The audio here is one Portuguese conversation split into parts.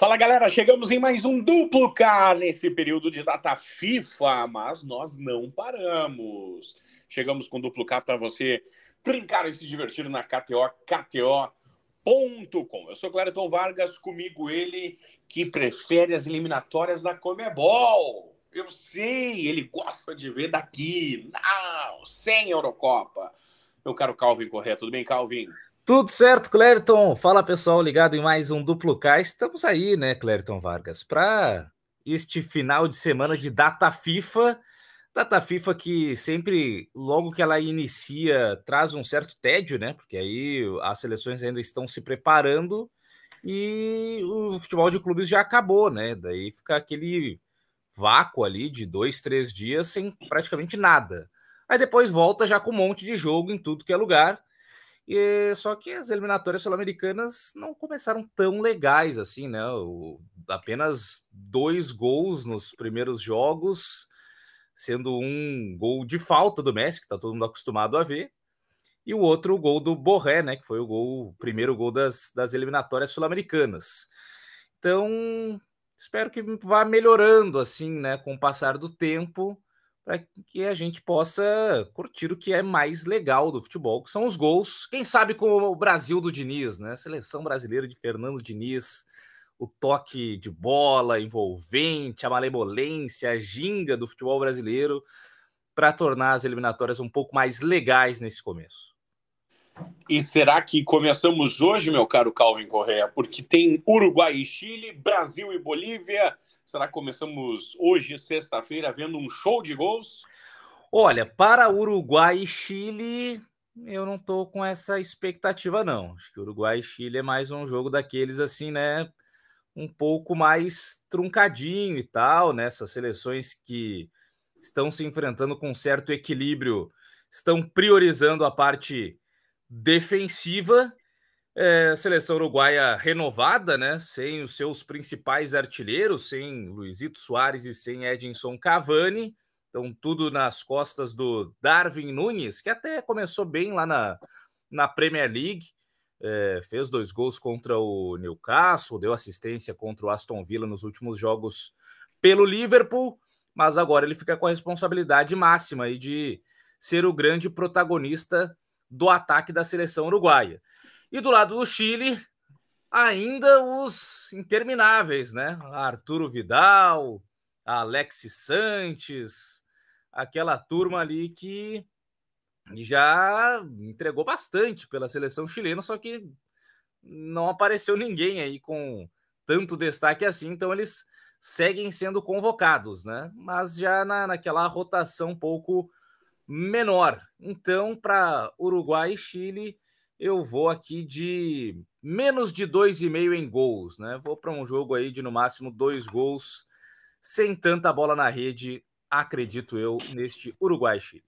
Fala galera, chegamos em mais um duplo K nesse período de data FIFA, mas nós não paramos. Chegamos com duplo K para você brincar e se divertir na KTO, KTO.com. Eu sou Clériton Vargas, comigo ele que prefere as eliminatórias da Comebol. Eu sei, ele gosta de ver daqui, não, sem Eurocopa. Meu caro Calvin Correia, tudo bem, Calvin? Tudo certo, Clériton. Fala pessoal, ligado em mais um duplo K. Estamos aí, né, Clériton Vargas, para este final de semana de data FIFA. Data FIFA que sempre, logo que ela inicia, traz um certo tédio, né? Porque aí as seleções ainda estão se preparando e o futebol de clubes já acabou, né? Daí fica aquele vácuo ali de dois, três dias sem praticamente nada. Aí depois volta já com um monte de jogo em tudo que é lugar. E, só que as eliminatórias sul-americanas não começaram tão legais assim, né? O, apenas dois gols nos primeiros jogos, sendo um gol de falta do Messi, que está todo mundo acostumado a ver, e o outro o gol do Borré, né? Que foi o gol, o primeiro gol das, das eliminatórias sul-americanas. Então, espero que vá melhorando assim, né, com o passar do tempo para que a gente possa curtir o que é mais legal do futebol, que são os gols. Quem sabe com o Brasil do Diniz, né? Seleção brasileira de Fernando Diniz, o toque de bola envolvente, a malemolência, a ginga do futebol brasileiro para tornar as eliminatórias um pouco mais legais nesse começo. E será que começamos hoje, meu caro Calvin Correa? Porque tem Uruguai e Chile, Brasil e Bolívia, Será que começamos hoje, sexta-feira, vendo um show de gols? Olha, para Uruguai e Chile, eu não tô com essa expectativa, não. Acho que Uruguai e Chile é mais um jogo daqueles assim, né? Um pouco mais truncadinho e tal, né? Essas seleções que estão se enfrentando com certo equilíbrio, estão priorizando a parte defensiva é, seleção uruguaia renovada, né? Sem os seus principais artilheiros, sem Luizito Soares e sem Edinson Cavani. Então, tudo nas costas do Darwin Nunes, que até começou bem lá na, na Premier League. É, fez dois gols contra o Newcastle, deu assistência contra o Aston Villa nos últimos jogos pelo Liverpool, mas agora ele fica com a responsabilidade máxima aí de ser o grande protagonista do ataque da seleção uruguaia. E do lado do Chile, ainda os intermináveis, né? Arturo Vidal, Alexis Sanches, aquela turma ali que já entregou bastante pela seleção chilena, só que não apareceu ninguém aí com tanto destaque assim, então eles seguem sendo convocados, né? Mas já na, naquela rotação um pouco menor. Então, para Uruguai e Chile, eu vou aqui de menos de dois e meio em gols, né? Vou para um jogo aí de no máximo dois gols, sem tanta bola na rede, acredito eu, neste Uruguai-Chile.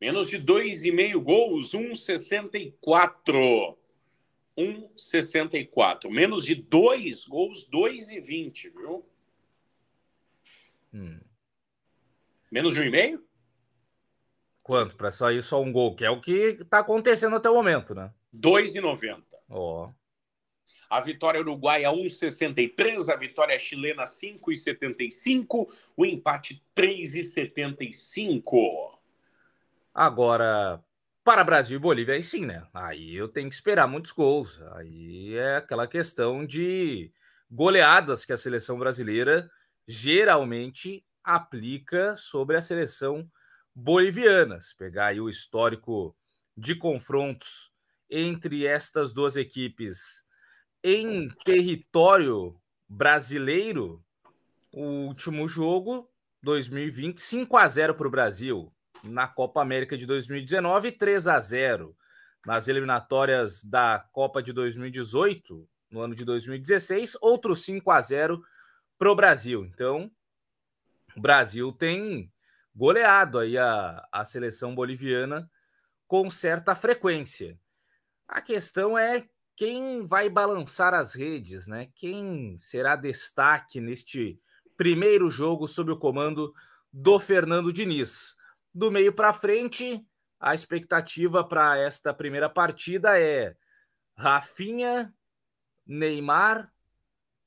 Menos de dois e meio gols, 1,64. 1,64. Menos de dois gols, 2,20, viu? Hum. Menos de um e meio? Quanto? Para só ir só um gol, que é o que está acontecendo até o momento, né? 2,90. Ó. Oh. A vitória uruguaia 1,63, a vitória chilena 5,75, o empate 3,75. Agora, para Brasil e Bolívia, aí sim, né? Aí eu tenho que esperar muitos gols. Aí é aquela questão de goleadas que a seleção brasileira geralmente aplica sobre a seleção boliviana. Se pegar aí o histórico de confrontos entre estas duas equipes em território brasileiro, o último jogo, 2020, 5 a 0 para o Brasil. Na Copa América de 2019, 3 a 0 nas eliminatórias da Copa de 2018, no ano de 2016, outro 5 a 0 para o Brasil. Então, o Brasil tem goleado aí a, a seleção boliviana com certa frequência. A questão é quem vai balançar as redes, né? Quem será destaque neste primeiro jogo sob o comando do Fernando Diniz? Do meio para frente, a expectativa para esta primeira partida é Rafinha, Neymar,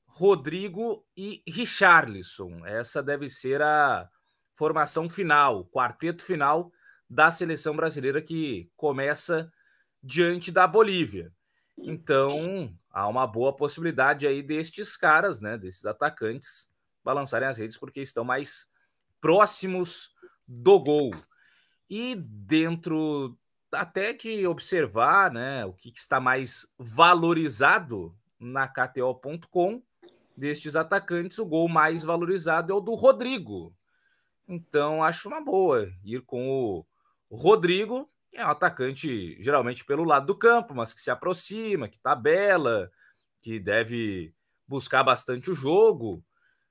Rodrigo e Richarlison. Essa deve ser a formação final, quarteto final da seleção brasileira que começa diante da Bolívia. Então, há uma boa possibilidade aí destes caras, né, desses atacantes, balançarem as redes porque estão mais próximos do gol. E dentro até de observar, né, o que está mais valorizado na KTO.com destes atacantes, o gol mais valorizado é o do Rodrigo. Então, acho uma boa ir com o Rodrigo, que é um atacante geralmente pelo lado do campo, mas que se aproxima, que tabela, que deve buscar bastante o jogo.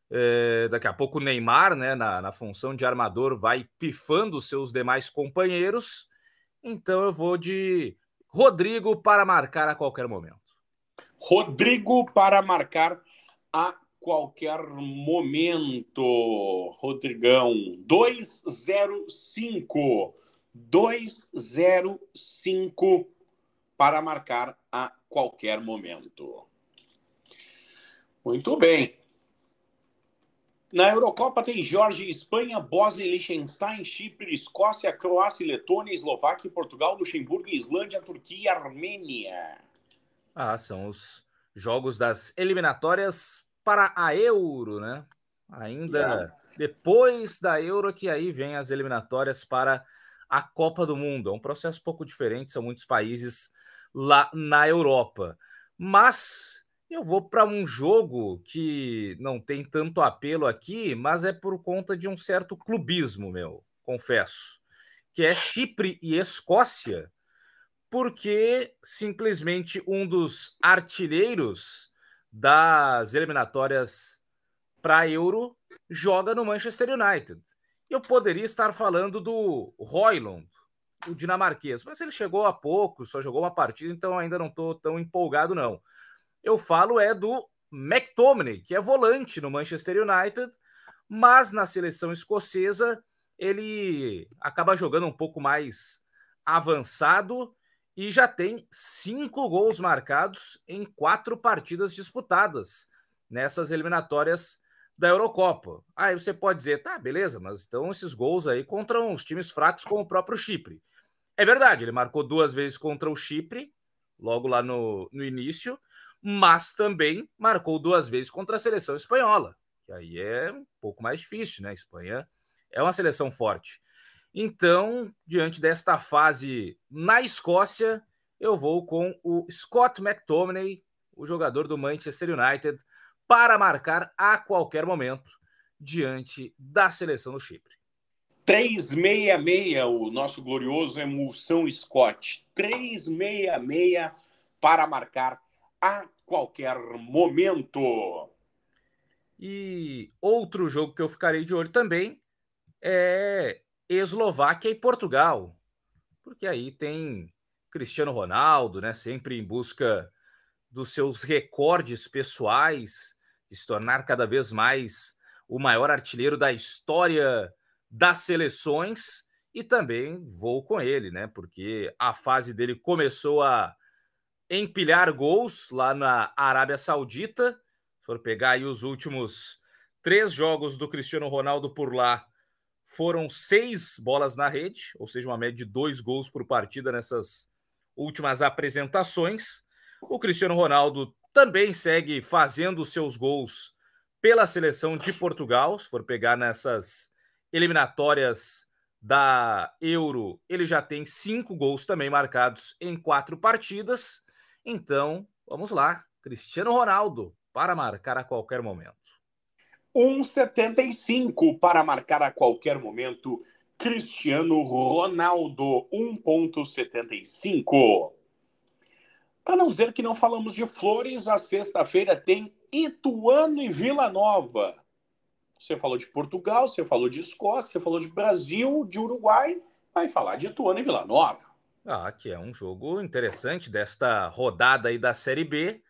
É, daqui a pouco o Neymar, né, na, na função de armador, vai pifando seus demais companheiros. Então eu vou de Rodrigo para marcar a qualquer momento. Rodrigo para marcar a qualquer momento. Rodrigão, 205. 205 para marcar a qualquer momento. Muito bem. Na Eurocopa tem Jorge, Espanha, Bósnia, Liechtenstein, Chipre, Escócia, Croácia, Letônia, Eslováquia, Portugal, Luxemburgo, Islândia, Turquia e Armênia. Ah, são os jogos das eliminatórias para a Euro, né? Ainda yeah. depois da Euro que aí vem as eliminatórias para a Copa do Mundo. É um processo um pouco diferente, são muitos países lá na Europa. Mas eu vou para um jogo que não tem tanto apelo aqui, mas é por conta de um certo clubismo, meu, confesso, que é Chipre e Escócia porque simplesmente um dos artilheiros das eliminatórias para Euro joga no Manchester United. Eu poderia estar falando do Roylund, o dinamarquês, mas ele chegou há pouco, só jogou uma partida, então ainda não estou tão empolgado, não. Eu falo é do McTominay, que é volante no Manchester United, mas na seleção escocesa ele acaba jogando um pouco mais avançado e já tem cinco gols marcados em quatro partidas disputadas nessas eliminatórias da Eurocopa. Aí você pode dizer, tá, beleza, mas então esses gols aí contra uns times fracos como o próprio Chipre. É verdade, ele marcou duas vezes contra o Chipre, logo lá no, no início, mas também marcou duas vezes contra a seleção espanhola, que aí é um pouco mais difícil, né? A Espanha é uma seleção forte. Então, diante desta fase na Escócia, eu vou com o Scott McTominay, o jogador do Manchester United, para marcar a qualquer momento diante da seleção do Chipre. 366, o nosso glorioso emulsão Scott. 366 para marcar a qualquer momento. E outro jogo que eu ficarei de olho também é Eslováquia e Portugal, porque aí tem Cristiano Ronaldo, né, sempre em busca dos seus recordes pessoais, de se tornar cada vez mais o maior artilheiro da história das seleções, e também vou com ele, né, porque a fase dele começou a empilhar gols lá na Arábia Saudita. Se for pegar aí os últimos três jogos do Cristiano Ronaldo por lá, foram seis bolas na rede, ou seja, uma média de dois gols por partida nessas últimas apresentações. O Cristiano Ronaldo também segue fazendo seus gols pela seleção de Portugal. Se for pegar nessas eliminatórias da Euro, ele já tem cinco gols também marcados em quatro partidas. Então, vamos lá, Cristiano Ronaldo para marcar a qualquer momento. 1,75 para marcar a qualquer momento. Cristiano Ronaldo, 1,75. Para não dizer que não falamos de flores, a sexta-feira tem Ituano e Vila Nova. Você falou de Portugal, você falou de Escócia, você falou de Brasil, de Uruguai, vai falar de Ituano e Vila Nova. Ah, que é um jogo interessante desta rodada aí da Série B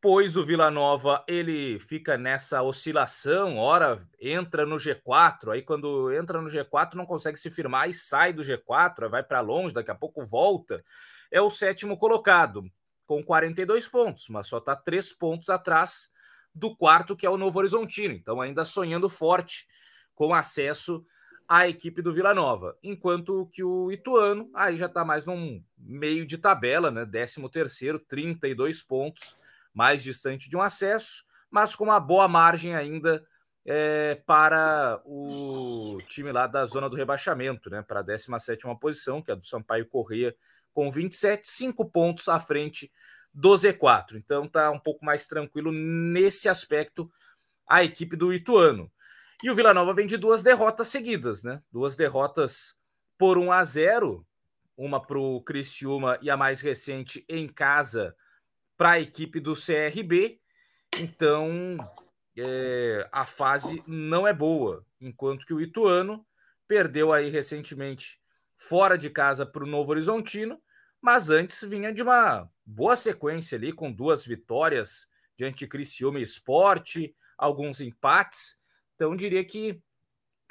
pois o Vila Nova ele fica nessa oscilação, ora entra no G4, aí quando entra no G4 não consegue se firmar e sai do G4, vai para longe, daqui a pouco volta. É o sétimo colocado, com 42 pontos, mas só está três pontos atrás do quarto, que é o Novo Horizontino. Então, ainda sonhando forte com acesso à equipe do Vila Nova. Enquanto que o Ituano aí já está mais num meio de tabela, né? 13 terceiro, 32 pontos, mais distante de um acesso, mas com uma boa margem ainda é, para o time lá da zona do rebaixamento, né? Para a 17 posição, que é do Sampaio Corrêa, com 27, 5 pontos à frente do Z4. Então tá um pouco mais tranquilo nesse aspecto a equipe do Ituano. E o Vila Nova vem de duas derrotas seguidas, né? Duas derrotas por 1 a 0, uma para o Criciúma e a mais recente em casa para a equipe do CRB. Então é, a fase não é boa, enquanto que o Ituano perdeu aí recentemente fora de casa para o Novo Horizontino, mas antes vinha de uma boa sequência ali, com duas vitórias diante de Criciúma Esporte, alguns empates. Então, diria que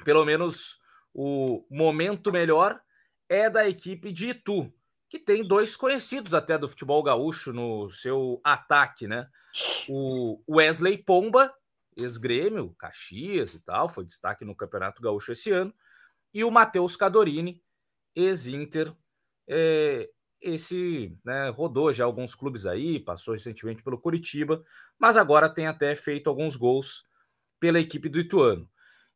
pelo menos o momento melhor é da equipe de Itu, que tem dois conhecidos até do futebol gaúcho no seu ataque, né? O Wesley Pomba, ex-grêmio, Caxias e tal, foi destaque no Campeonato Gaúcho esse ano, e o Matheus Cadorini, ex-Inter, é, esse né, rodou já alguns clubes aí, passou recentemente pelo Curitiba, mas agora tem até feito alguns gols pela equipe do Ituano.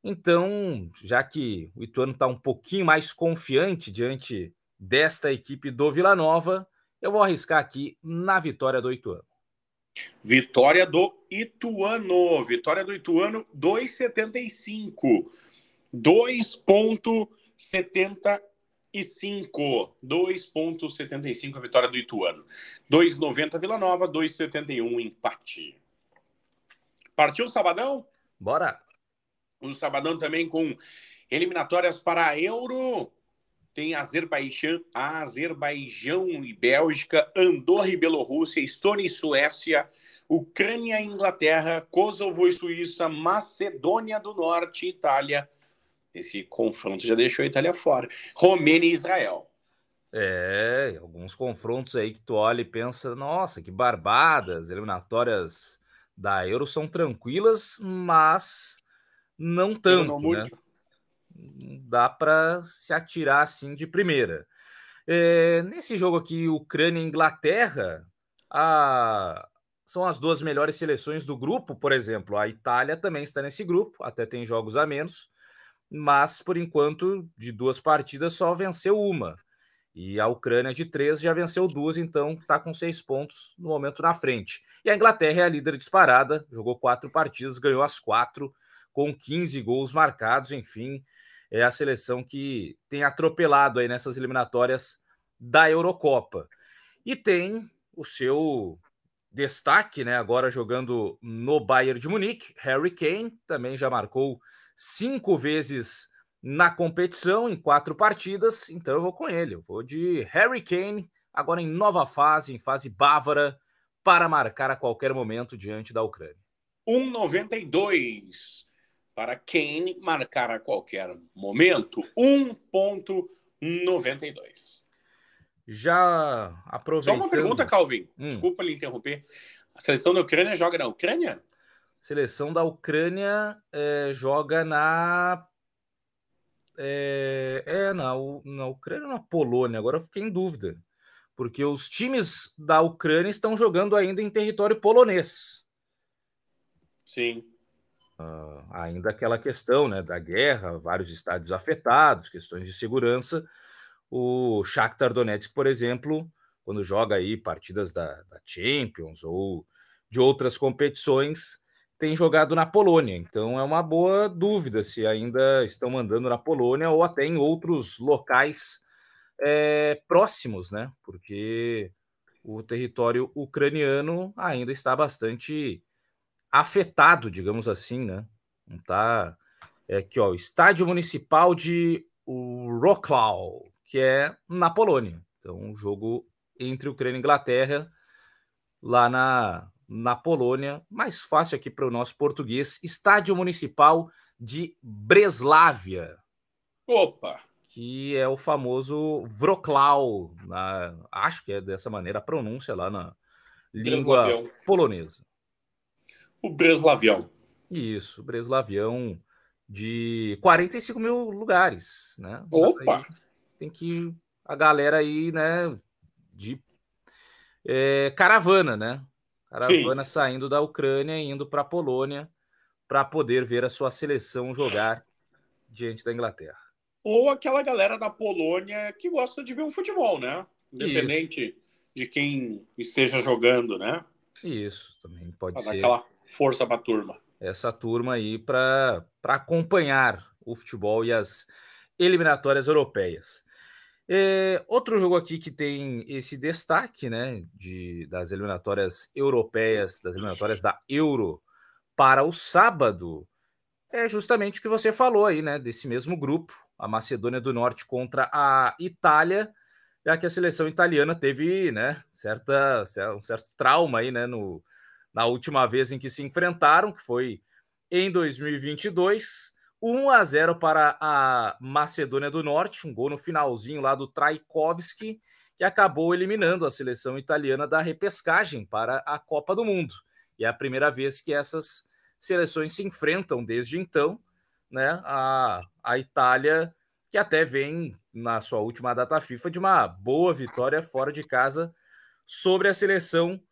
Então, já que o Ituano está um pouquinho mais confiante diante desta equipe do Vila Nova, eu vou arriscar aqui na vitória do Ituano. Vitória do Ituano. Vitória do Ituano, 2,75. 2,75. 2,75 a vitória do Ituano. 2,90 Vila Nova, 2,71 empate. Partiu o Sabadão? Bora! O Sabadão também com eliminatórias para a Euro. Tem Azerbaijão, Azerbaijão e Bélgica, Andorra e Bielorrússia, Estônia e Suécia, Ucrânia e Inglaterra, Kosovo e Suíça, Macedônia do Norte e Itália esse confronto já deixou a Itália fora. Romênia e Israel. É, alguns confrontos aí que tu olha e pensa, nossa, que barbadas, eliminatórias da Euro são tranquilas, mas não tanto, não né? Dá para se atirar assim de primeira. É, nesse jogo aqui, Ucrânia e Inglaterra, a... são as duas melhores seleções do grupo, por exemplo. A Itália também está nesse grupo, até tem jogos a menos mas por enquanto, de duas partidas, só venceu uma. E a Ucrânia de três já venceu duas, então está com seis pontos no momento na frente. E a Inglaterra é a líder disparada, jogou quatro partidas, ganhou as quatro, com 15 gols marcados, enfim, é a seleção que tem atropelado aí nessas eliminatórias da Eurocopa. E tem o seu destaque, né, agora jogando no Bayern de Munique, Harry Kane, também já marcou cinco vezes na competição, em quatro partidas, então eu vou com ele. Eu vou de Harry Kane, agora em nova fase, em fase bávara, para marcar a qualquer momento diante da Ucrânia. 1,92 para Kane marcar a qualquer momento. 1,92. Já aproveitando... Só uma pergunta, Calvin. Hum. Desculpa lhe interromper. A seleção da Ucrânia joga na Ucrânia? seleção da Ucrânia é, joga na. É, é na, na Ucrânia ou na Polônia? Agora eu fiquei em dúvida. Porque os times da Ucrânia estão jogando ainda em território polonês. Sim. Uh, ainda aquela questão né, da guerra, vários estádios afetados, questões de segurança. O Shakhtar Donetsk, por exemplo, quando joga aí partidas da, da Champions ou de outras competições, tem jogado na Polônia. Então é uma boa dúvida se ainda estão mandando na Polônia ou até em outros locais é, próximos, né? Porque o território ucraniano ainda está bastante afetado, digamos assim, né? Não tá é aqui, ó, o estádio municipal de Wrocław, que é na Polônia. Então, um jogo entre Ucrânia e Inglaterra lá na na Polônia, mais fácil aqui para o nosso português, Estádio Municipal de Breslávia. Opa! Que é o famoso Wrocław, na, acho que é dessa maneira a pronúncia lá na língua polonesa. O Breslavião. Isso, Breslavião de 45 mil lugares, né? Opa! tem que a galera aí, né, de é, caravana, né? Caravana Sim. saindo da Ucrânia e indo para a Polônia para poder ver a sua seleção jogar diante da Inglaterra. Ou aquela galera da Polônia que gosta de ver um futebol, né? Independente Isso. de quem esteja jogando, né? Isso, também pode pra ser. Aquela força para a turma. Essa turma aí para acompanhar o futebol e as eliminatórias europeias. É, outro jogo aqui que tem esse destaque, né, de, das eliminatórias europeias, das eliminatórias da Euro para o sábado, é justamente o que você falou aí, né, desse mesmo grupo, a Macedônia do Norte contra a Itália, já que a seleção italiana teve, né, certa, um certo trauma aí, né, no, na última vez em que se enfrentaram, que foi em 2022. 1 a 0 para a Macedônia do Norte, um gol no finalzinho lá do Traikovski, que acabou eliminando a seleção italiana da repescagem para a Copa do Mundo. E é a primeira vez que essas seleções se enfrentam desde então, né? A, a Itália, que até vem na sua última data FIFA de uma boa vitória fora de casa sobre a seleção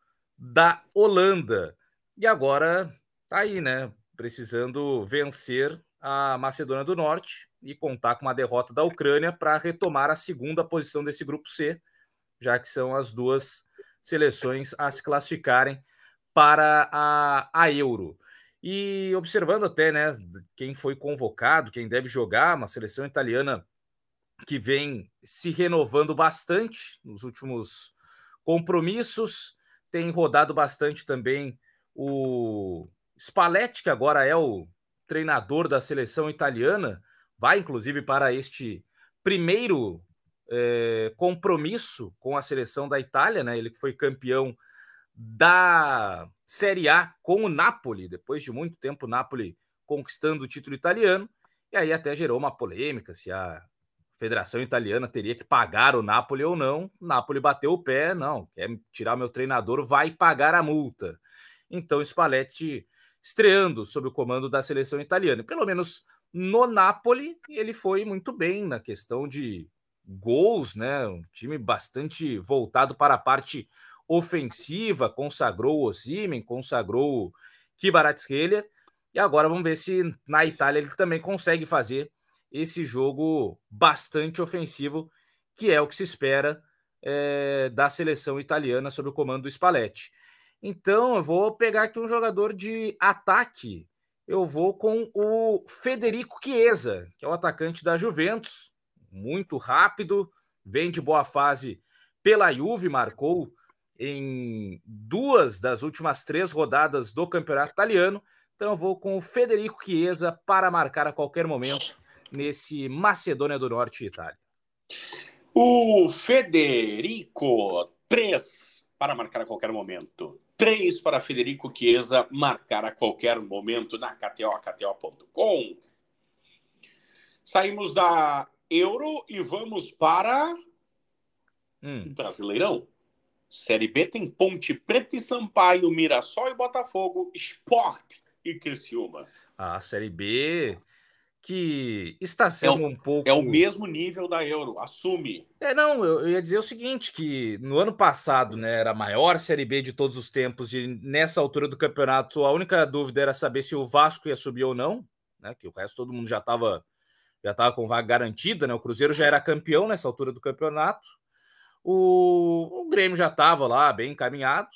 da Holanda. E agora tá aí, né? Precisando vencer a Macedônia do Norte e contar com uma derrota da Ucrânia para retomar a segunda posição desse grupo C, já que são as duas seleções a se classificarem para a, a Euro. E observando até né, quem foi convocado, quem deve jogar, uma seleção italiana que vem se renovando bastante nos últimos compromissos, tem rodado bastante também o Spalletti, que agora é o treinador da seleção italiana, vai inclusive para este primeiro é, compromisso com a seleção da Itália, né? Ele que foi campeão da Série A com o Napoli, depois de muito tempo o Napoli conquistando o título italiano, e aí até gerou uma polêmica se a Federação Italiana teria que pagar o Napoli ou não. O Napoli bateu o pé, não, quer tirar meu treinador, vai pagar a multa. Então Spalletti estreando sob o comando da seleção italiana. Pelo menos no Napoli, ele foi muito bem na questão de gols, né? Um time bastante voltado para a parte ofensiva, consagrou o Osimen, consagrou o Kvaratskhelia, e agora vamos ver se na Itália ele também consegue fazer esse jogo bastante ofensivo, que é o que se espera é, da seleção italiana sob o comando do Spalletti. Então, eu vou pegar aqui um jogador de ataque. Eu vou com o Federico Chiesa, que é o atacante da Juventus, muito rápido, vem de boa fase pela Juve, marcou em duas das últimas três rodadas do Campeonato Italiano. Então, eu vou com o Federico Chiesa para marcar a qualquer momento nesse Macedônia do Norte Itália. O Federico, três para marcar a qualquer momento. Três para Federico Chiesa marcar a qualquer momento na KTO, KTO.com. Saímos da Euro e vamos para hum. Brasileirão. Série B tem Ponte Preta e Sampaio, Mirassol e Botafogo, Esporte e Criciúma. A Série B que está sendo é o, um pouco. É o mesmo nível da Euro, assume. É, não, eu, eu, ia dizer o seguinte: que no ano passado né, era a maior Série B de todos os tempos, e nessa altura do campeonato a única dúvida era saber se o Vasco ia subir ou não, né? Que o resto todo mundo já estava já tava com vaga garantida, né? O Cruzeiro já era campeão nessa altura do campeonato. O, o Grêmio já estava lá bem encaminhado.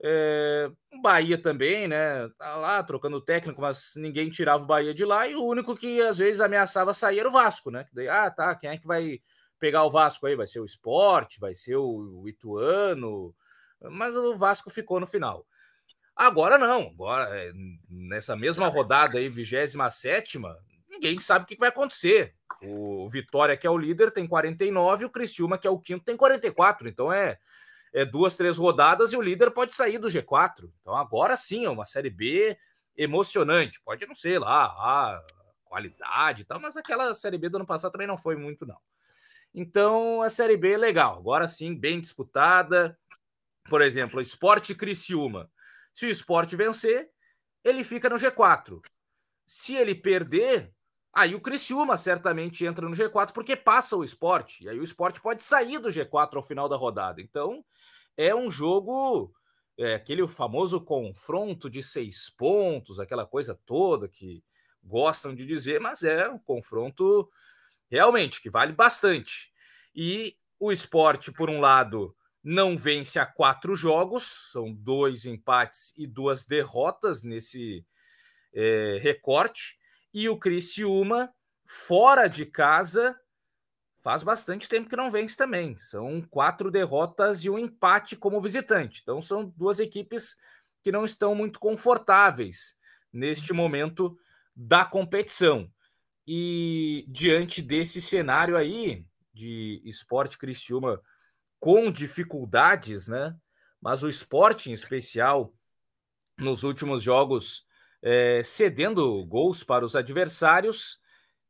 É, Bahia também, né? Tá lá trocando técnico, mas ninguém tirava o Bahia de lá. E o único que às vezes ameaçava sair era o Vasco, né? Daí, ah, tá, quem é que vai pegar o Vasco aí? Vai ser o Esporte, vai ser o, Ituano. Mas o Vasco ficou no final. Agora não, agora é, nessa mesma rodada aí, 27, ninguém sabe o que vai acontecer. O Vitória, que é o líder, tem 49, o Criciúma, que é o quinto, tem 44. Então é é, duas, três rodadas e o líder pode sair do G4. Então agora sim é uma Série B emocionante. Pode não ser lá a qualidade e tal, mas aquela Série B do ano passado também não foi muito, não. Então a Série B é legal. Agora sim, bem disputada. Por exemplo, Esporte Criciúma. Se o esporte vencer, ele fica no G4. Se ele perder, aí o Criciúma certamente entra no G4 porque passa o esporte. E aí o esporte pode sair do G4 ao final da rodada. Então é um jogo, é, aquele famoso confronto de seis pontos, aquela coisa toda que gostam de dizer, mas é um confronto realmente que vale bastante. E o esporte, por um lado, não vence a quatro jogos, são dois empates e duas derrotas nesse é, recorte. E o Criciúma, fora de casa, faz bastante tempo que não vence também. São quatro derrotas e um empate como visitante. Então são duas equipes que não estão muito confortáveis neste momento da competição. E diante desse cenário aí de esporte Criciúma com dificuldades, né? Mas o esporte em especial nos últimos jogos é, cedendo gols para os adversários,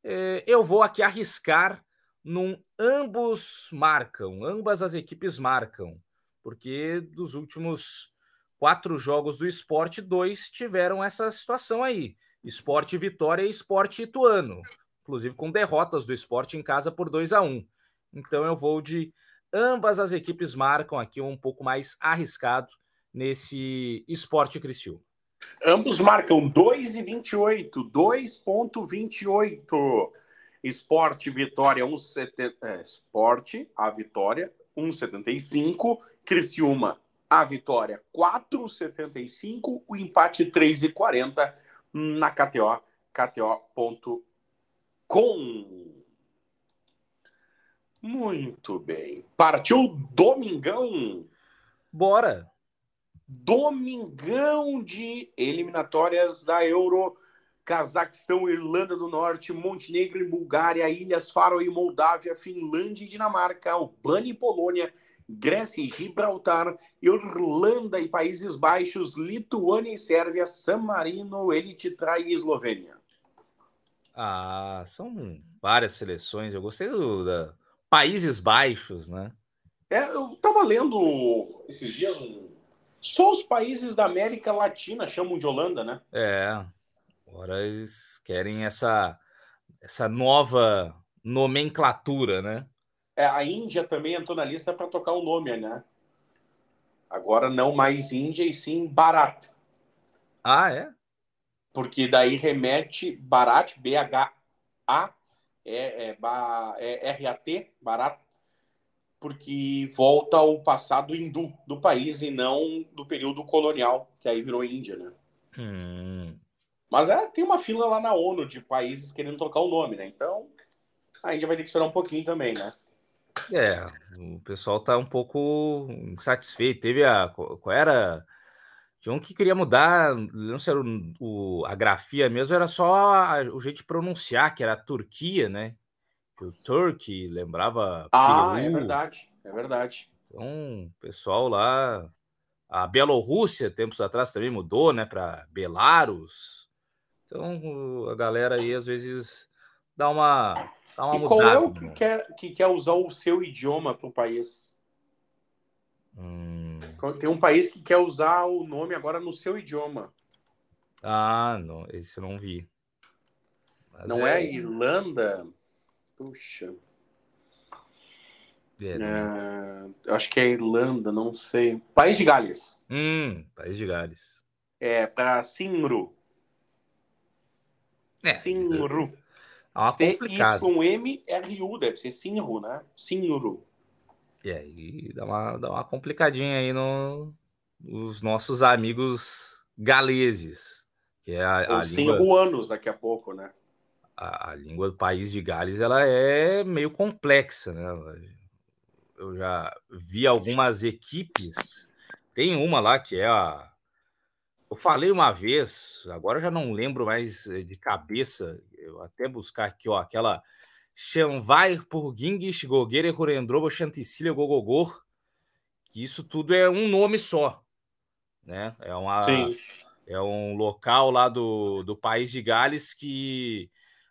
é, eu vou aqui arriscar num ambos marcam, ambas as equipes marcam, porque dos últimos quatro jogos do esporte, dois tiveram essa situação aí. Esporte Vitória e Esporte Ituano, inclusive com derrotas do esporte em casa por 2 a 1 Então eu vou de ambas as equipes marcam aqui um pouco mais arriscado nesse esporte Criciúma. Ambos marcam 2,28, 2,28. Esporte Vitória 1,70. É, esporte, a Vitória 1,75. Criciúma, a Vitória 4,75. O empate 3,40 na KTO, KTO.com. Muito bem. Partiu Domingão. Bora. Domingão de eliminatórias da Euro. Cazaquistão, Irlanda do Norte, Montenegro e Bulgária, Ilhas Faro e Moldávia, Finlândia e Dinamarca, Albânia e Polônia, Grécia e Gibraltar, Irlanda e Países Baixos, Lituânia e Sérvia, San Marino, Elititra e Eslovênia. Ah, são várias seleções. Eu gostei do da Países Baixos, né? É, eu tava lendo esses dias um... Só os países da América Latina chamam de Holanda, né? É. Agora eles querem essa essa nova nomenclatura, né? É, a Índia também entrou na lista para tocar o nome, né? Agora não mais Índia e sim Bharat. Ah, é? Porque daí remete Bharat, B-H-A, é, é, é R-A-T, Bharat, porque volta ao passado hindu do país e não do período colonial, que aí virou Índia, né? Hum. Mas é, tem uma fila lá na ONU de países querendo trocar o nome, né? Então a Índia vai ter que esperar um pouquinho também, né? É, o pessoal tá um pouco insatisfeito. Teve a. Qual era? Tinha um que queria mudar, não sei, o, o, a grafia mesmo, era só a, o jeito de pronunciar, que era a Turquia, né? O Turkey lembrava. Ah, Peru. é verdade, é verdade. Então, o pessoal lá. A Bielorrússia, tempos atrás, também mudou, né, para Belarus. Então, a galera aí às vezes dá uma Tá e qual é o que quer, que quer usar o seu idioma para o país? Hum. Tem um país que quer usar o nome agora no seu idioma. Ah, não, esse eu não vi. Mas não é... é Irlanda? Puxa. É, é, eu acho que é Irlanda, não sei. País de Gales. Hum, País de Gales. É para Sinru. É, Sinru. É C-Y-M-R-U, deve ser Sinru, né? Sinru. E aí dá uma, dá uma complicadinha aí no, nos nossos amigos galeses. Que é a, Ou a língua... daqui a pouco, né? A, a, língua do país de Gales ela é meio complexa, né? Eu já vi algumas equipes. Tem uma lá que é a eu falei uma vez, agora já não lembro mais eh, de cabeça, eu até buscar aqui, ó, aquela Chanvai por Gingish Gogueira Rurendrobo Chanticília Gogogor, que isso tudo é um nome só, né? É uma Sim. é um local lá do, do país de Gales que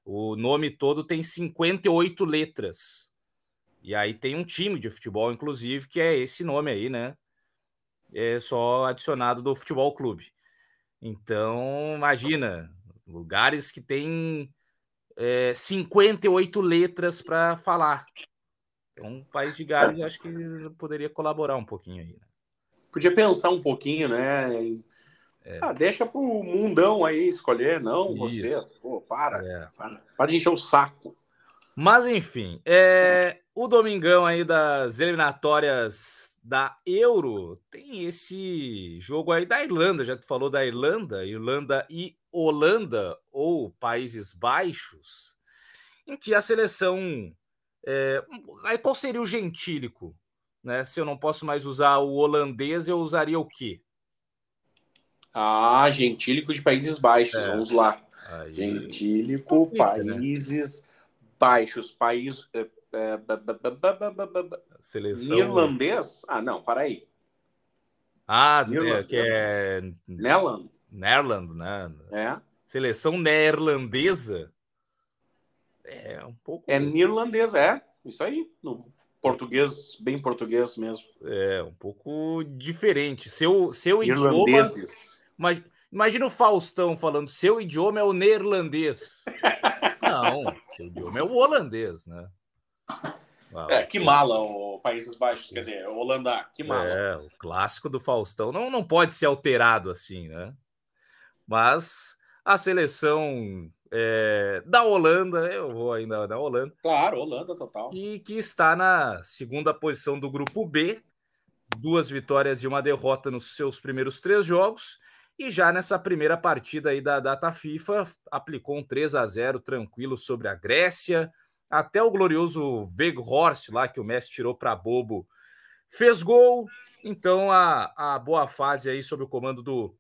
o nome todo tem 58 letras. E aí tem um time de futebol, inclusive, que é esse nome aí, né? É só adicionado do futebol clube. Então, imagina, lugares que tem é, 58 letras para falar. Então, um país de Gales, eu acho que poderia colaborar um pouquinho aí. Né? Podia pensar um pouquinho, né? É. Ah, deixa pro mundão aí escolher, não Isso. vocês. Pô, para, é. para. Para de encher o saco. Mas, enfim, é, o domingão aí das eliminatórias da Euro tem esse jogo aí da Irlanda, já tu falou da Irlanda, Irlanda e Holanda, ou Países Baixos, em que a seleção é, aí qual seria o gentílico? Né? Se eu não posso mais usar o holandês, eu usaria o quê? Ah, gentílico de Países Baixos, é. vamos lá. Aí... Gentílico, né? Países? Baixos, país. É, é, Seleção. Irlandês? Ah, não, para aí. Ah, é, que é. Netherland. Netherland, né? É. Seleção neerlandesa. É um pouco. É neerlandesa, é. Isso aí. No português, bem português mesmo. É, um pouco diferente. Seu, seu Irlandeses. idioma. Mas, imagina o Faustão falando: seu idioma é o neerlandês. Não, seu idioma é o holandês, né? Uau. É, que mala o Países Baixos, quer dizer, Holanda, que mala. É, o clássico do Faustão não, não pode ser alterado assim, né? Mas a seleção é, da Holanda, eu vou ainda na Holanda. Claro, Holanda total. E que está na segunda posição do grupo B, duas vitórias e uma derrota nos seus primeiros três jogos. E já nessa primeira partida aí da data FIFA, aplicou um 3 a 0 tranquilo sobre a Grécia. Até o glorioso Weghorst lá, que o Messi tirou para bobo, fez gol. Então a, a boa fase aí sob o comando do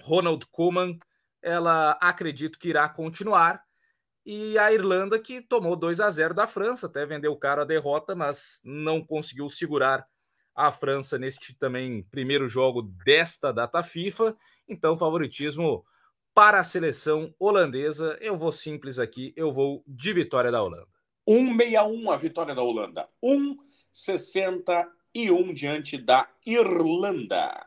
Ronald Koeman ela acredito que irá continuar. E a Irlanda, que tomou 2 a 0 da França, até vendeu caro a derrota, mas não conseguiu segurar a França neste também primeiro jogo desta data FIFA. Então, favoritismo para a seleção holandesa. Eu vou simples aqui, eu vou de vitória da Holanda. 161 a vitória da Holanda. 161 diante da Irlanda.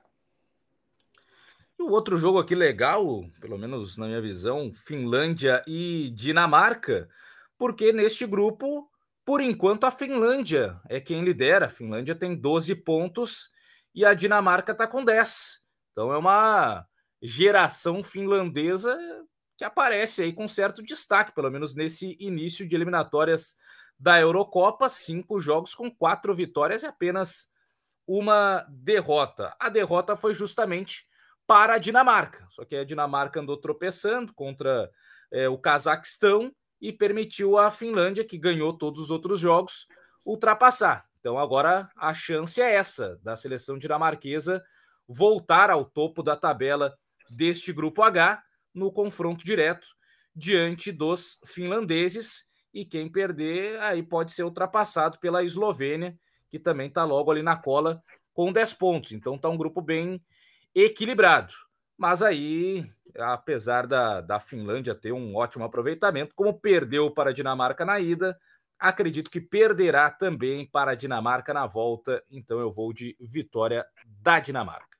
E o outro jogo aqui legal, pelo menos na minha visão, Finlândia e Dinamarca, porque neste grupo, por enquanto, a Finlândia é quem lidera. A Finlândia tem 12 pontos e a Dinamarca está com 10. Então é uma geração finlandesa que aparece aí com certo destaque, pelo menos nesse início de eliminatórias da Eurocopa. Cinco jogos com quatro vitórias e apenas uma derrota. A derrota foi justamente para a Dinamarca. Só que a Dinamarca andou tropeçando contra é, o Cazaquistão e permitiu a Finlândia, que ganhou todos os outros jogos, ultrapassar. Então agora a chance é essa da seleção dinamarquesa voltar ao topo da tabela deste grupo H no confronto direto diante dos finlandeses e quem perder aí pode ser ultrapassado pela Eslovênia, que também está logo ali na cola com 10 pontos. Então está um grupo bem equilibrado. Mas aí, apesar da, da Finlândia ter um ótimo aproveitamento, como perdeu para a Dinamarca na ida, acredito que perderá também para a Dinamarca na volta. Então eu vou de vitória da Dinamarca.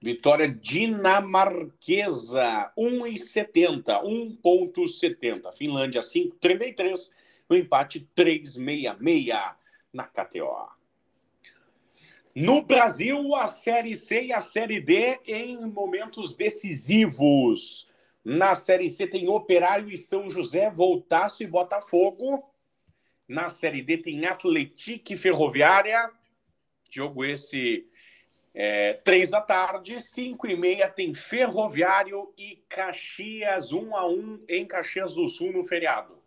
Vitória dinamarquesa, 1,70, 1,70. Finlândia, 5,33. O empate, 3,66 na KTO. No Brasil, a Série C e a Série D em momentos decisivos. Na Série C tem Operário e São José, Voltaço e Botafogo. Na Série D tem Atlético e Ferroviária. Jogo esse é, três da tarde, cinco e meia tem Ferroviário e Caxias, um a um em Caxias do Sul no feriado.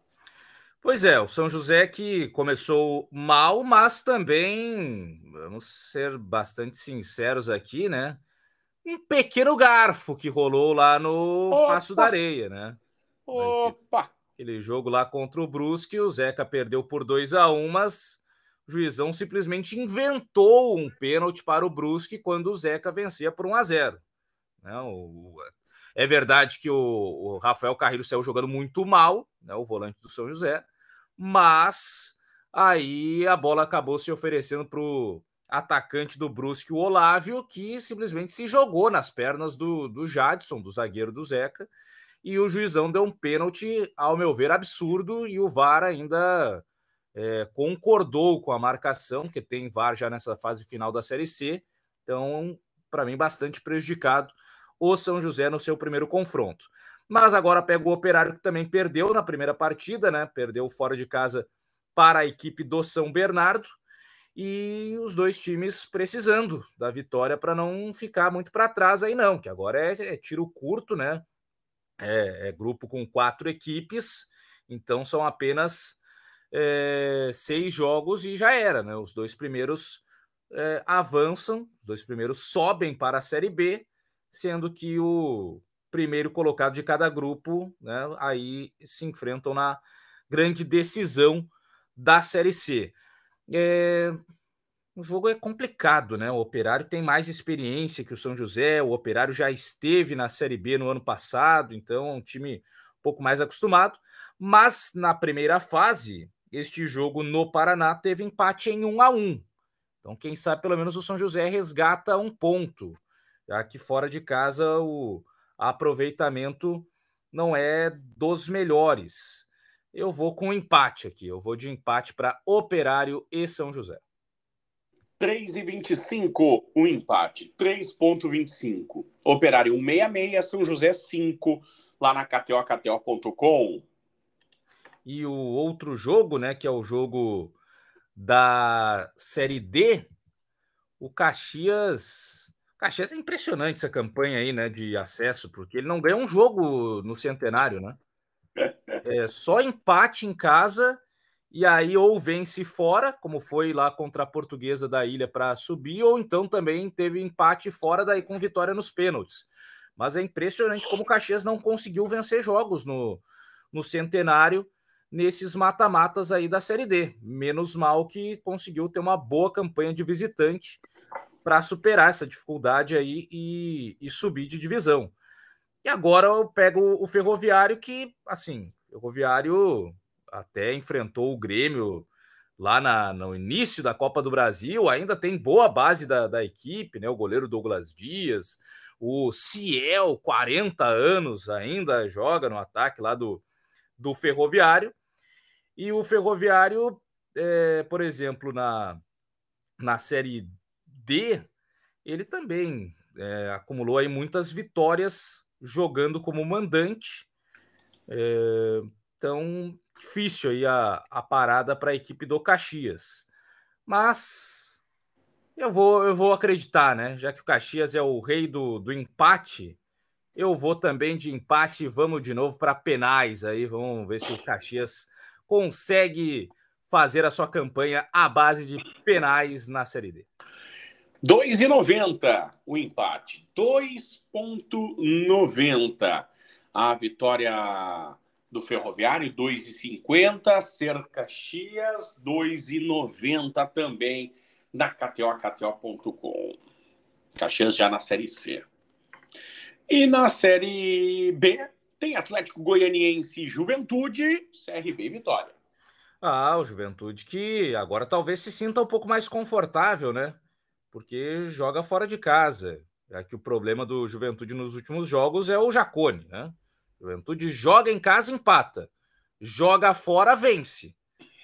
Pois é, o São José que começou mal, mas também, vamos ser bastante sinceros aqui, né? Um pequeno garfo que rolou lá no Opa! Passo da Areia, né? Opa! Aquele jogo lá contra o Brusque, o Zeca perdeu por 2 a 1 mas o juizão simplesmente inventou um pênalti para o Brusque quando o Zeca vencia por 1 a 0 né? o... É verdade que o, o Rafael Carrilho saiu jogando muito mal, né? o volante do São José, mas aí a bola acabou se oferecendo para o atacante do Brusque, o Olávio, que simplesmente se jogou nas pernas do, do Jadson, do zagueiro do Zeca, e o juizão deu um pênalti, ao meu ver, absurdo, e o VAR ainda é, concordou com a marcação, que tem VAR já nessa fase final da Série C, então, para mim, bastante prejudicado o São José no seu primeiro confronto. Mas agora pega o Operário, que também perdeu na primeira partida, né? Perdeu fora de casa para a equipe do São Bernardo, e os dois times precisando da vitória para não ficar muito para trás aí, não, que agora é, é tiro curto, né? É, é, grupo com quatro equipes, então são apenas é, seis jogos e já era, né? Os dois primeiros é, avançam, os dois primeiros sobem para a Série B, sendo que o primeiro colocado de cada grupo, né? Aí se enfrentam na grande decisão da Série C. É, o jogo é complicado, né? O Operário tem mais experiência que o São José, o Operário já esteve na Série B no ano passado, então é um time um pouco mais acostumado. Mas na primeira fase, este jogo no Paraná teve empate em 1 a 1. Então, quem sabe pelo menos o São José resgata um ponto, já que fora de casa o aproveitamento não é dos melhores. Eu vou com empate aqui. Eu vou de empate para Operário e São José. 3,25 o empate. 3,25. Operário 1,66, São José 5, lá na KTO, KTO.com. E o outro jogo, né, que é o jogo da Série D, o Caxias. Caxias é impressionante essa campanha aí, né, de acesso, porque ele não ganha um jogo no centenário, né? É só empate em casa e aí ou vence fora, como foi lá contra a Portuguesa da Ilha para subir, ou então também teve empate fora daí com vitória nos pênaltis. Mas é impressionante como o Caxias não conseguiu vencer jogos no, no centenário nesses mata-matas aí da Série D. Menos mal que conseguiu ter uma boa campanha de visitante para superar essa dificuldade aí e, e subir de divisão. E agora eu pego o Ferroviário, que, assim, Ferroviário até enfrentou o Grêmio lá na, no início da Copa do Brasil, ainda tem boa base da, da equipe, né? O goleiro Douglas Dias, o Ciel, 40 anos, ainda joga no ataque lá do, do Ferroviário. E o Ferroviário, é, por exemplo, na, na Série D, ele também é, acumulou aí muitas vitórias jogando como mandante. É, então, difícil aí a, a parada para a equipe do Caxias. Mas eu vou, eu vou acreditar, né? Já que o Caxias é o rei do, do empate, eu vou também de empate. Vamos de novo para penais aí. Vamos ver se o Caxias consegue fazer a sua campanha à base de penais na Série D. 2,90 o empate. 2,90 a vitória do Ferroviário, 2,50. Ser Caxias, 2,90 também na KTO, KTO.com. Caxias já na Série C. E na Série B, tem Atlético Goianiense Juventude, CRB Vitória. Ah, o Juventude que agora talvez se sinta um pouco mais confortável, né? Porque joga fora de casa. É que o problema do Juventude nos últimos jogos é o Jacone, né? Juventude joga em casa, empata. Joga fora, vence.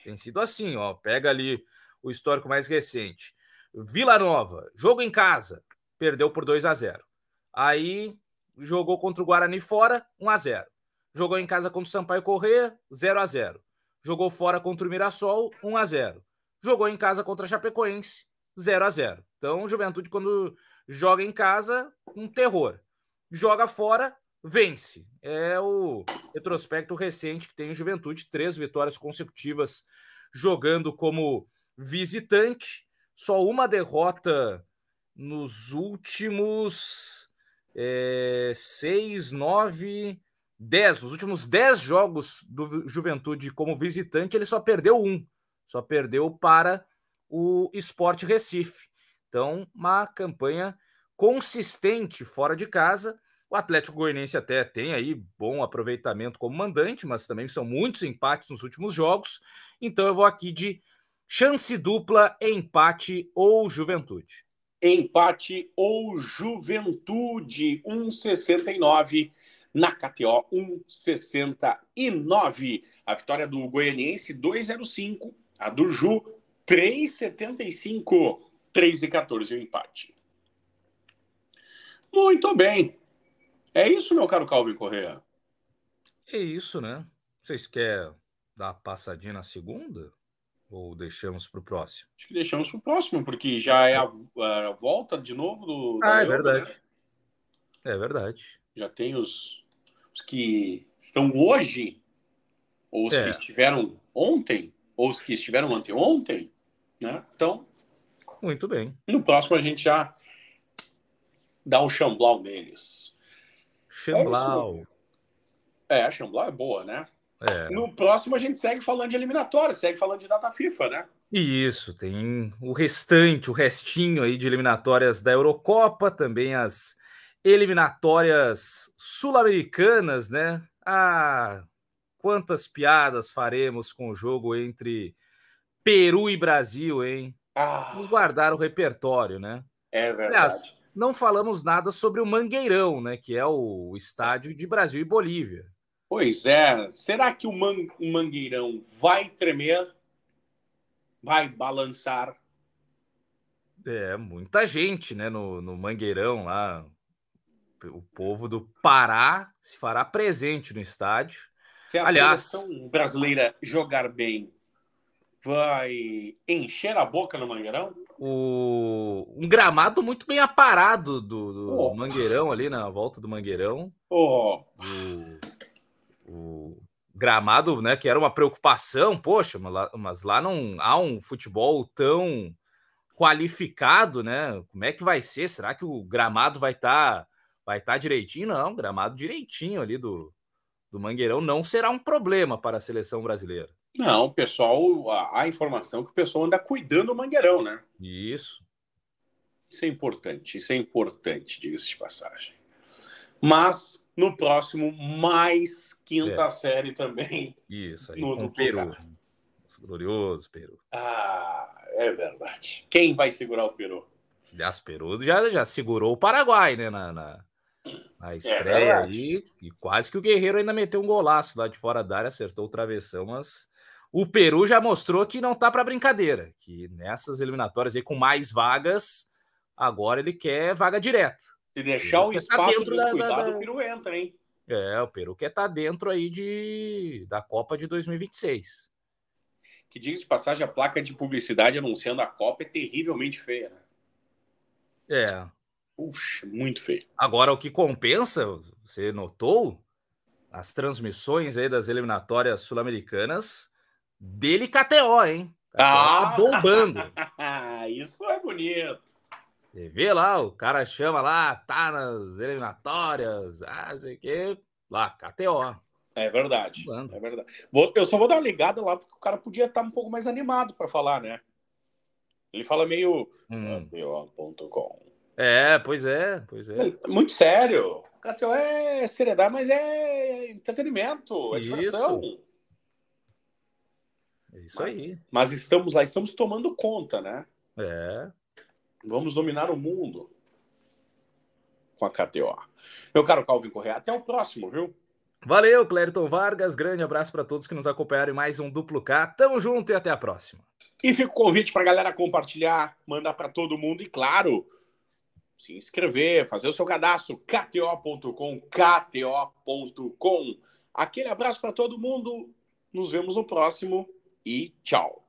Tem sido assim, ó. Pega ali o histórico mais recente. Vila Nova, jogo em casa, perdeu por 2 a 0. Aí jogou contra o Guarani fora, 1 a 0. Jogou em casa contra o Sampaio Corrêa, 0 a 0. Jogou fora contra o Mirassol, 1 a 0. Jogou em casa contra a Chapecoense, 0 a 0. Então, Juventude quando joga em casa, um terror. Joga fora, vence. É o retrospecto recente que tem o Juventude, três vitórias consecutivas jogando como visitante, só uma derrota nos últimos é, 6, 9, 10. Os últimos 10 jogos do Juventude como visitante, ele só perdeu um. Só perdeu para o Sport Recife. Então, uma campanha consistente fora de casa. O Atlético Goianiense até tem aí bom aproveitamento como mandante, mas também são muitos empates nos últimos jogos. Então eu vou aqui de Chance dupla, empate ou juventude? Empate ou juventude, 1,69 na KTO 1,69. A vitória do Goianiense 2,05. A do Ju 3,75. 3,14 o empate. Muito bem. É isso, meu caro Calvin Correa? É isso, né? Vocês querem dar uma passadinha na segunda? Ou deixamos para o próximo? Acho que deixamos para o próximo, porque já é a, a, volta de novo do. Ah, é verdade. Né? É verdade. Já tem os, os que estão hoje, ou os é. que estiveram ontem, ou os que estiveram anteontem, né? Então. Muito bem. No próximo a gente já dá um chamblau neles. Chamblau. É, a chamblau é boa, né? É. No próximo a gente segue falando de eliminatória, segue falando de data FIFA, né? Isso, tem o restante, o restinho aí de eliminatórias da Eurocopa, também as eliminatórias sul-americanas, né? Ah, quantas piadas faremos com o jogo entre Peru e Brasil, hein? Ah, Vamos guardar o repertório, né? É verdade. Aliás, não falamos nada sobre o Mangueirão, né? Que é o estádio de Brasil e Bolívia. Pois é. Será que o, man o Mangueirão vai tremer? Vai balançar? É, muita gente, né? No, no Mangueirão lá. O povo do Pará se fará presente no estádio. Se a Aliás, seleção brasileira jogar bem, vai encher a boca no Mangueirão? O... Um gramado muito bem aparado do, do oh. Mangueirão ali na volta do Mangueirão. Oh. O o gramado, né, que era uma preocupação, poxa, mas lá, mas lá não há um futebol tão qualificado, né? Como é que vai ser? Será que o gramado vai estar tá, vai tá direitinho? Não, gramado direitinho ali do, do Mangueirão não será um problema para a seleção brasileira. Não, o pessoal, a, a informação é que o pessoal anda cuidando do Mangueirão, né? Isso. Isso é importante, isso é importante, diga-se de passagem. Mas no próximo, mais quinta é. série também. Isso, aí no, com Peru. Glorioso Peru. Ah, é verdade. Quem vai segurar o Peru? Aliás, Peru já, já segurou o Paraguai, né? Na, na, na é estreia é aí. E quase que o Guerreiro ainda meteu um golaço lá de fora da área, acertou o travessão, mas o Peru já mostrou que não tá para brincadeira. Que nessas eliminatórias aí com mais vagas, agora ele quer vaga direta. Se deixar o, o tá espaço descuidado, da, da... o Peru entra, hein? É, o Peru quer estar tá dentro aí de, da Copa de 2026. Que diga de passagem, a placa de publicidade anunciando a Copa é terrivelmente feia, né? É. Puxa, muito feio. Agora, o que compensa, você notou, as transmissões aí das eliminatórias sul-americanas dele KTO, hein? KTO ah! Tá bombando. Isso é bonito. Você vê lá, o cara chama lá, tá nas eliminatórias, ah, sei o quê, lá, KTO. É verdade, é verdade. Vou, eu só vou dar uma ligada lá, porque o cara podia estar um pouco mais animado para falar, né? Ele fala meio hum. KTO.com. É, pois é, pois é. Muito sério. KTO é seriedade, mas é entretenimento, é diversão. Isso. É isso mas, aí. Mas estamos lá, estamos tomando conta, né? É. Vamos dominar o mundo com a KTO. Meu caro Calvin Correa, até o próximo, viu? Valeu, Clériton Vargas. Grande abraço para todos que nos acompanharam em mais um Duplo K. Tamo junto e até a próxima. E fica o convite para a galera compartilhar, mandar para todo mundo e, claro, se inscrever, fazer o seu cadastro, kto.com, kto.com. Aquele abraço para todo mundo. Nos vemos no próximo e tchau.